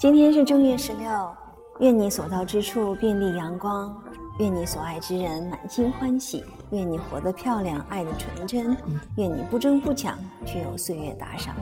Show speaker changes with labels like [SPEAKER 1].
[SPEAKER 1] 今天是正月十六，愿你所到之处遍地阳光，愿你所爱之人满心欢喜，愿你活得漂亮，爱的纯真，愿你不争不抢，却有岁月打赏。